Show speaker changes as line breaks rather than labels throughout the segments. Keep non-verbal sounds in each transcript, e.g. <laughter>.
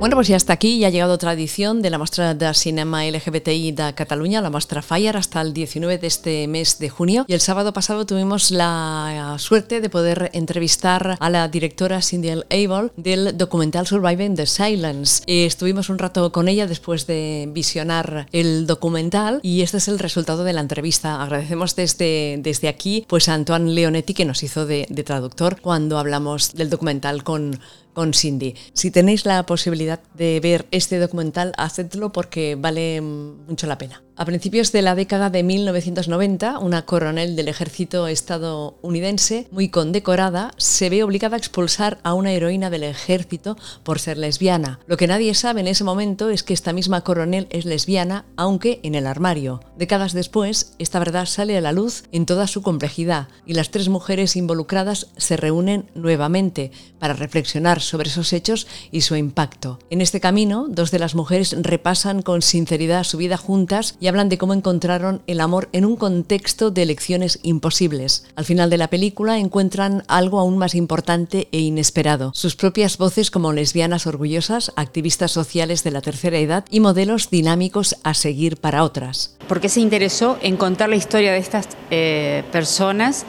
Bueno, pues ya hasta aquí, ya ha llegado otra edición de la Mostra de Cinema LGBTI de Cataluña, la Mostra Fire, hasta el 19 de este mes de junio. Y el sábado pasado tuvimos la suerte de poder entrevistar a la directora Cindy. Abel del documental Surviving the Silence. estuvimos un rato con ella después de visionar el documental y este es el resultado de la entrevista. Agradecemos desde, desde aquí pues a Antoine Leonetti que nos hizo de, de traductor cuando hablamos del documental con con Cindy. Si tenéis la posibilidad de ver este documental, hacedlo porque vale mucho la pena. A principios de la década de 1990, una coronel del ejército estadounidense, muy condecorada, se ve obligada a expulsar a una heroína del ejército por ser lesbiana. Lo que nadie sabe en ese momento es que esta misma coronel es lesbiana, aunque en el armario. Décadas después, esta verdad sale a la luz en toda su complejidad y las tres mujeres involucradas se reúnen nuevamente para reflexionar sobre esos hechos y su impacto. En este camino, dos de las mujeres repasan con sinceridad su vida juntas y hablan de cómo encontraron el amor en un contexto de elecciones imposibles. Al final de la película encuentran algo aún más importante e inesperado, sus propias voces como lesbianas orgullosas, activistas sociales de la tercera edad y modelos dinámicos a seguir para otras.
¿Por qué se interesó en contar la historia de estas eh, personas?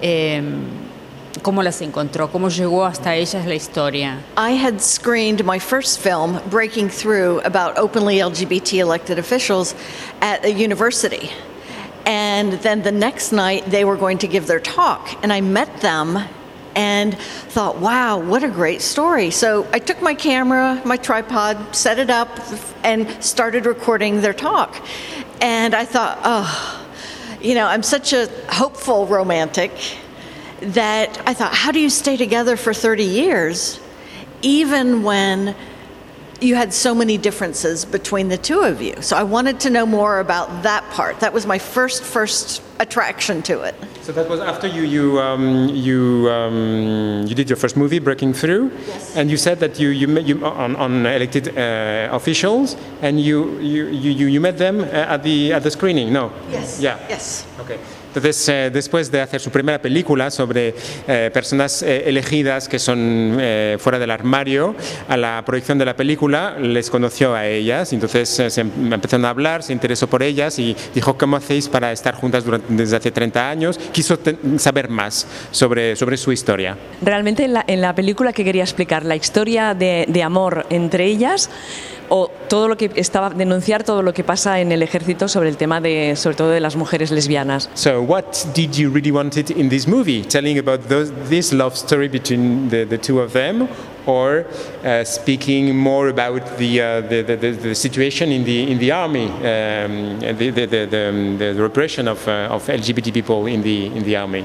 Eh, ¿Cómo las encontró? ¿Cómo llegó hasta ellas la historia?
I had screened my first film, Breaking Through, about openly LGBT elected officials at a university. And then the next night, they were going to give their talk, and I met them and thought, wow, what a great story. So I took my camera, my tripod, set it up, and started recording their talk. And I thought, oh, you know, I'm such a hopeful romantic that I thought, how do you stay together for 30 years, even when you had so many differences between the two of you? So I wanted to know more about that part. That was my first, first attraction to it.
So that was after you you um, you um, you did your first movie, Breaking Through,
yes.
and you said that you you met you on, on elected uh, officials, and you you, you you met them at the at the screening. No.
Yes.
Yeah.
Yes.
Okay. Entonces, eh, después de hacer su primera película sobre eh, personas eh, elegidas que son fuera del armario, a la proyección de la película les conoció a ellas, entonces se em- empezaron a hablar, se interesó por ellas y dijo, ¿cómo hacéis para estar juntas desde hace 30 años? Quiso saber más sobre, sobre su historia.
Realmente en la, película que quería explicar, la historia de amor entre ellas o todo lo que estaba denunciar todo lo que pasa en el ejército sobre el tema de sobre todo de las mujeres lesbianas.
So, what did you really want it in this movie? Telling about those, this love story between the, the two of them, or uh, speaking more about the, uh, the, the, the, the situation in the, in the army, um, the, the, the, the, the repression of, uh, of LGBT people in the, in the army?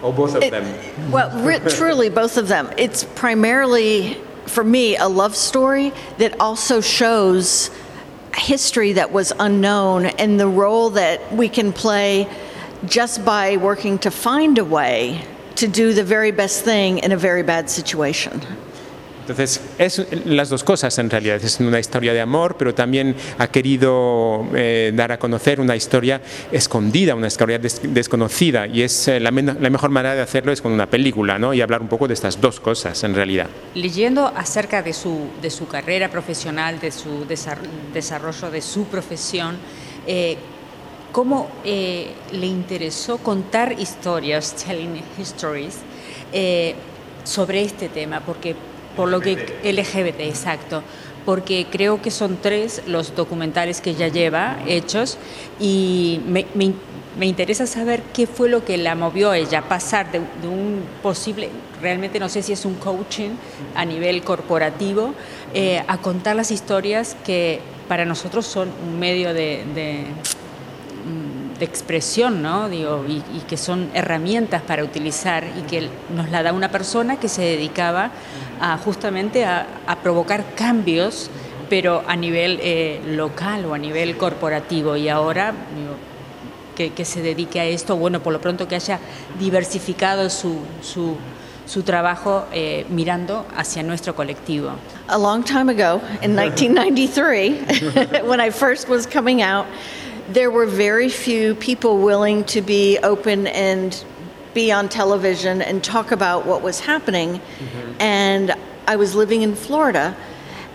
Or both of
It-
them?
Well, truly, both of them. It's primarily, for me, a love story that also shows history that was unknown and the role that we can play just by working to find a way to do the very best thing in a very bad situation.
Entonces, es las dos cosas en realidad. Es una historia de amor, pero también ha querido eh, dar a conocer una historia escondida, una historia des- desconocida. Y es eh, la, la mejor manera de hacerlo es con una película, ¿no? Y hablar un poco de estas dos cosas en realidad.
Leyendo acerca de su, de su carrera profesional, de su desar- desarrollo de su profesión, eh, ¿cómo eh, le interesó contar historias, telling histories, eh, sobre este tema? Porque por lo que LGBT, exacto. Porque creo que son tres los documentales que ella lleva hechos y me, me- interesa saber qué fue lo que la movió a ella pasar de, un posible, realmente no sé si es un coaching a nivel corporativo, eh, a contar las historias que para nosotros son un medio de, de expresión, ¿no? Digo, y, que son herramientas para utilizar y que nos la da una persona que se dedicaba a, justamente a, provocar cambios, pero a nivel eh, local o a nivel corporativo. Y ahora que, se dedique a esto, bueno, por lo pronto que haya diversificado su, su, su trabajo eh, mirando hacia nuestro colectivo.
A long time ago, in 1993, <laughs> when I first was coming out, there were very few people willing to be open and be on television and talk about what was happening. Mm-hmm. And I was living in Florida,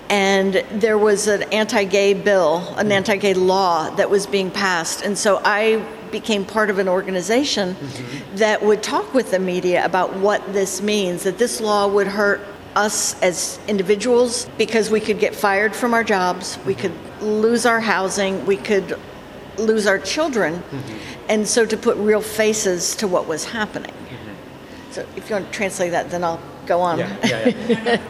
and there was an anti-gay bill, an mm-hmm. anti-gay law that was being passed, and so I became part of an organization mm-hmm. that would talk with the media about what this means. That this law would hurt us as individuals because we could get fired from our jobs, we mm-hmm. could lose our housing, we could lose our children, mm-hmm. and so to put real faces to what was happening. Mm-hmm. So if you want to translate that, then I'll go on.
Yeah, yeah, yeah. <laughs>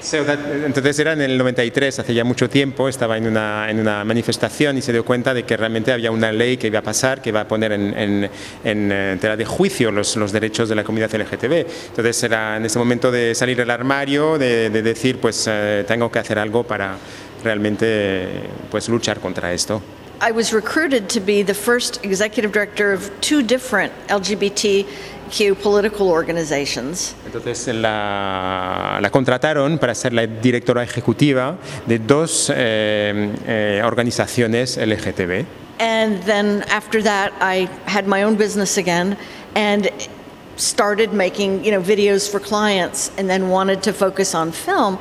Entonces era en el 93, hace ya mucho tiempo, estaba en una, en una manifestación y se dio cuenta de que realmente había una ley que iba a pasar, que iba a poner en, en, en eh, tela de juicio los, los, derechos de la comunidad LGTB. Entonces era en ese momento de salir del armario, de, de decir, pues eh, tengo que hacer algo para realmente pues, luchar contra esto.
I was recruited to be the first executive director of two different LGBTQ political organizations.
Entonces la, la contrataron para ser la directora ejecutiva de dos eh, eh, organizaciones LGTB.
And then after that, I had my own business again and started making, you know, videos for clients, and then wanted to focus on film.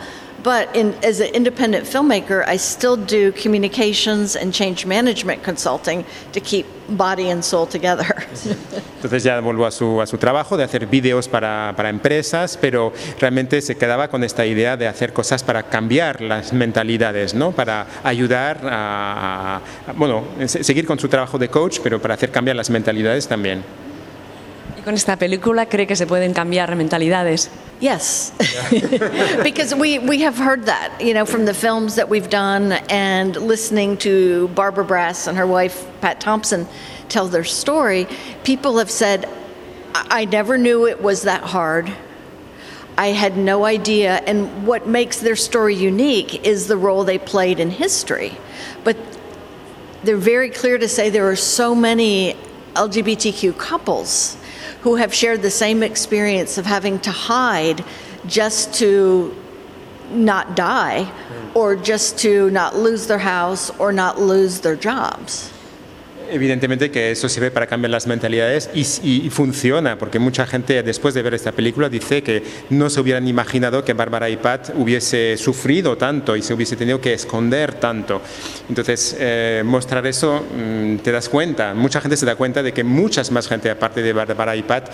But in, as an independent filmmaker, I still do communications and change management consulting to keep body and soul together. <laughs>
Entonces ya vuelvo a su, a su trabajo de hacer vídeos para, para, empresas, pero realmente se quedaba con esta idea de hacer cosas para cambiar las mentalidades, ¿no? para ayudar a, a bueno, seguir con su trabajo de coach, pero para hacer cambiar las mentalidades también.
¿Y con esta película cree que se pueden cambiar mentalidades?
Yes, <laughs> because we, we have heard that, you know, from the films that we've done and listening to Barbara Brass and her wife, Pat Thompson, tell their story. People have said, I never knew it was that hard. I had no idea. And what makes their story unique is the role they played in history. But they're very clear to say there are so many LGBTQ couples who have shared the same experience of having to hide just to not die hmm. or just to not lose their house or not lose their jobs.
Evidentemente que eso sirve para cambiar las mentalidades y, funciona, porque mucha gente después de ver esta película dice que no se hubieran imaginado que Bárbara y Pat hubiese sufrido tanto y se hubiese tenido que esconder tanto. Entonces, eh, mostrar eso mm, te das cuenta, mucha gente se da cuenta de que muchas más gente aparte de Bárbara y Pat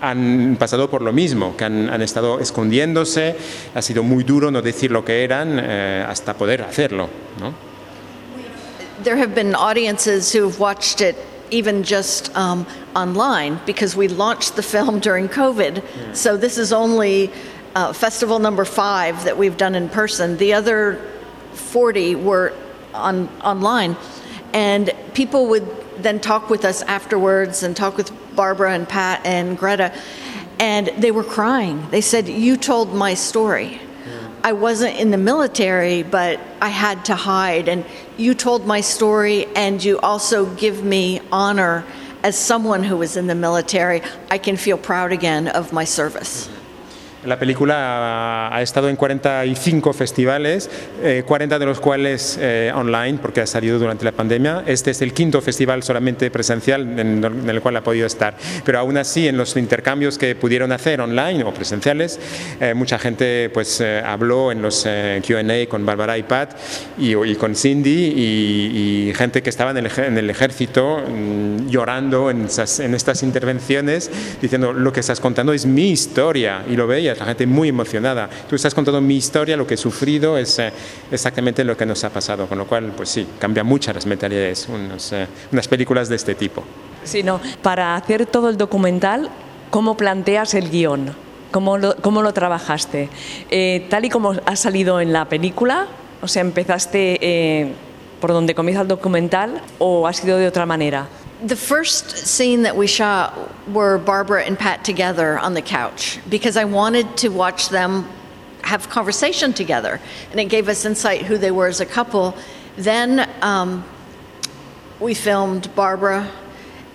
han pasado por lo mismo, que han, estado escondiéndose, ha sido muy duro no decir lo que eran eh, hasta poder hacerlo. ¿no?
There have been audiences who have watched it even just um, online because we launched the <laughs> film during COVID. So this is only uh, festival number five that we've done in person. The other 40 were on online, and people would then talk with us afterwards and talk with Barbara and Pat and Greta, and they were crying. They said, "You told my story." I wasn't in the military, but I had to hide. And you told my story, and you also give me honor as someone who was in the military. I can feel proud again of my service.
La película ha estado en 45 festivales, 40 eh, de los cuales eh, online, porque ha salido durante la pandemia. Este es el quinto festival solamente presencial en, el cual ha podido estar. Pero aún así, en los intercambios que pudieron hacer online o presenciales, eh, mucha gente pues habló en los Q&A con Bárbara y Pat y, con Cindy y, gente que estaba en el, ejército mm, llorando en, en estas intervenciones, diciendo lo que estás contando es mi historia y lo veía la gente muy emocionada. Tú estás contando mi historia, lo que he sufrido es eh, exactamente lo que nos ha pasado, con lo cual, pues sí, cambia muchas las mentalidades unos, eh, unas películas de este tipo.
Sí, no, para hacer todo el documental, ¿cómo planteas el guion? ¿Cómo lo, cómo lo trabajaste? Eh, tal y como ha salido en la película, o sea, empezaste por donde comienza el documental o ha sido de otra manera?
The first scene that we shot were Barbara and Pat together on the couch because I wanted to watch them have conversation together, and it gave us insight who they were as a couple. Then um, we filmed Barbara,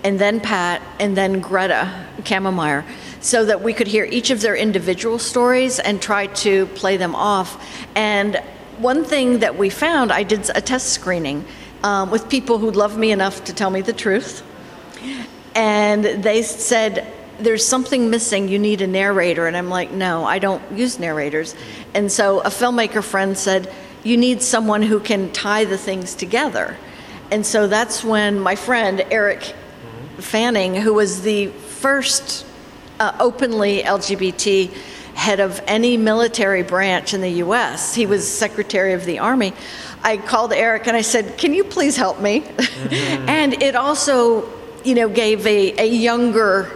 and then Pat, and then Greta Kammermeyer, so that we could hear each of their individual stories and try to play them off. And one thing that we found, I did a test screening um, with people who love me enough to tell me the truth. And they said, There's something missing. You need a narrator. And I'm like, No, I don't use narrators. And so a filmmaker friend said, you need someone who can tie the things together. And so that's when my friend Eric Fanning, who was the first uh, openly LGBT head of any military branch in the US, he was Secretary of the Army. I called Eric and I said, Can you please help me? Mm-hmm. and it also, you know, gave a, a younger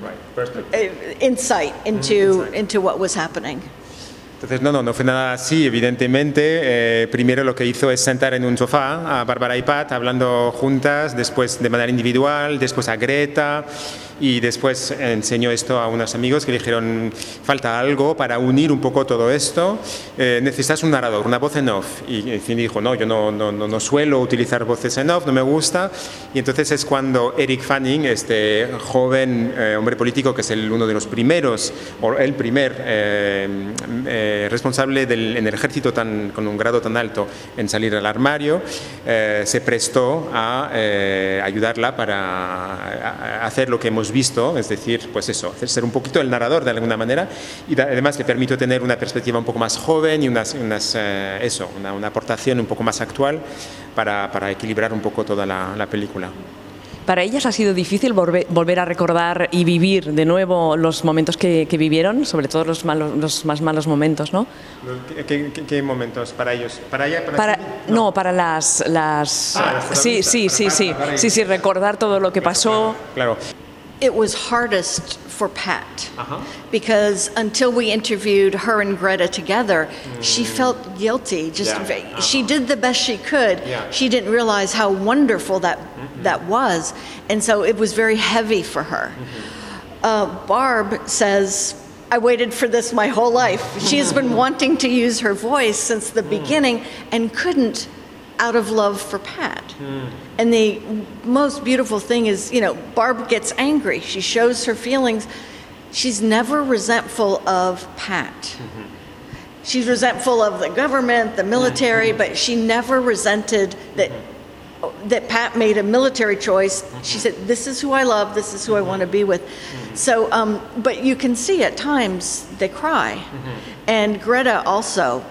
right. insight into, mm-hmm. into what was happening.
Entonces, no, no, no fue nada así, evidentemente. Eh, primero lo que hizo es sentar en un sofá a Bárbara y Pat hablando juntas, después de manera individual, después a Greta y después enseñó esto a unos amigos que dijeron, falta algo para unir un poco todo esto, eh, necesitas un narrador, una voz en off. Y fin dijo, no, yo no, no, no, suelo utilizar voces en off, no me gusta. Y entonces es cuando Eric Fanning, este joven eh, hombre político que es el, uno de los primeros, o el primer eh, responsable del, en el ejército tan, con un grado tan alto en salir del armario, se prestó a ayudarla para hacer lo que hemos visto, es decir, pues eso, ser un poquito el narrador de alguna manera y además le permite tener una perspectiva un poco más joven y unas, eh, eso, una, aportación un poco más actual para, para equilibrar un poco toda la, la película.
¿Para ellas ha sido difícil volver, a recordar y vivir de nuevo los momentos que, vivieron, sobre todo los, malos, los más malos momentos, ¿no?
¿Qué, momentos para ellos? ¿Para ella?
Para, no, para las... las ah, sí, sí, sí, sí, sí, sí, recordar todo lo que pasó.
Claro.
It was hardest for Pat uh-huh. because until we interviewed her and Greta together, mm. she felt guilty. Just yeah. uh-huh. she did the best she could. Yeah. She didn't realize how wonderful that mm-hmm. that was, and so it was very heavy for her. Mm-hmm. Uh, Barb says. I waited for this my whole life. She has been <laughs> wanting to use her voice since the mm. beginning and couldn't out of love for Pat. Mm. And the most beautiful thing is, you know, Barb gets angry. She shows her feelings. She's never resentful of Pat. Mm-hmm. She's resentful of the government, the military, mm-hmm. but she never resented that mm-hmm. that Pat made a military choice. She said, "This is who I love. This is who I want to be with." So, um, but you can see at times they cry, and Greta also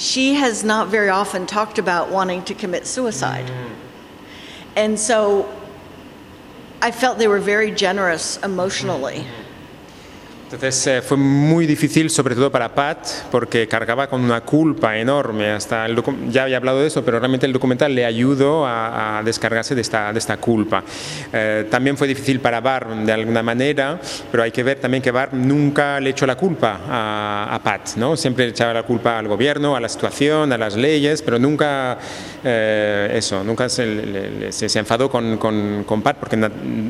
she has not very often talked about wanting to commit suicide. Mm. And so I felt they were very generous emotionally. Mm-hmm.
Entonces eh, fue muy difícil, sobre todo para Pat, porque cargaba con una culpa enorme. Hasta el ya había hablado de eso, pero realmente el documental le ayudó a, descargarse de esta, de esta culpa. Eh, también fue difícil para Barb de alguna manera, pero hay que ver también que Barb nunca le echó la culpa a, Pat, ¿no? Siempre le echaba la culpa al gobierno, a la situación, a las leyes, pero nunca eh, eso, nunca se, se, enfadó con, con, con Pat porque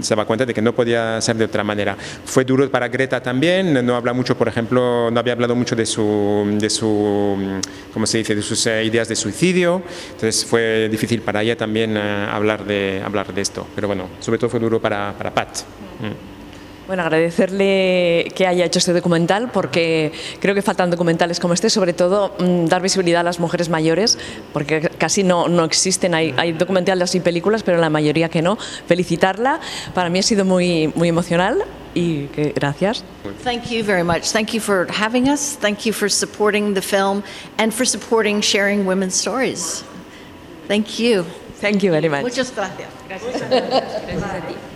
se daba cuenta de que no podía ser de otra manera. Fue duro para Greta también no habla mucho, por ejemplo, no había hablado mucho de su, de su ¿cómo se dice?, de sus eh, ideas de suicidio, entonces fue difícil para ella también eh, hablar, de, hablar de esto, pero bueno, sobre todo fue duro para, para Pat. Mm.
Bueno, agradecerle que haya hecho este documental porque creo que faltan documentales como este, sobre todo mm, dar visibilidad a las mujeres mayores, porque casi no, no existen, hay, hay documentales y películas, pero la mayoría que no. Felicitarla, para mí ha sido muy, muy emocional y que gracias.
Thank you very much. Thank you for having us. Thank you for supporting the film and for supporting sharing women's stories. Thank you.
Thank you very much.
Muchas gracias. Gracias. gracias a ti.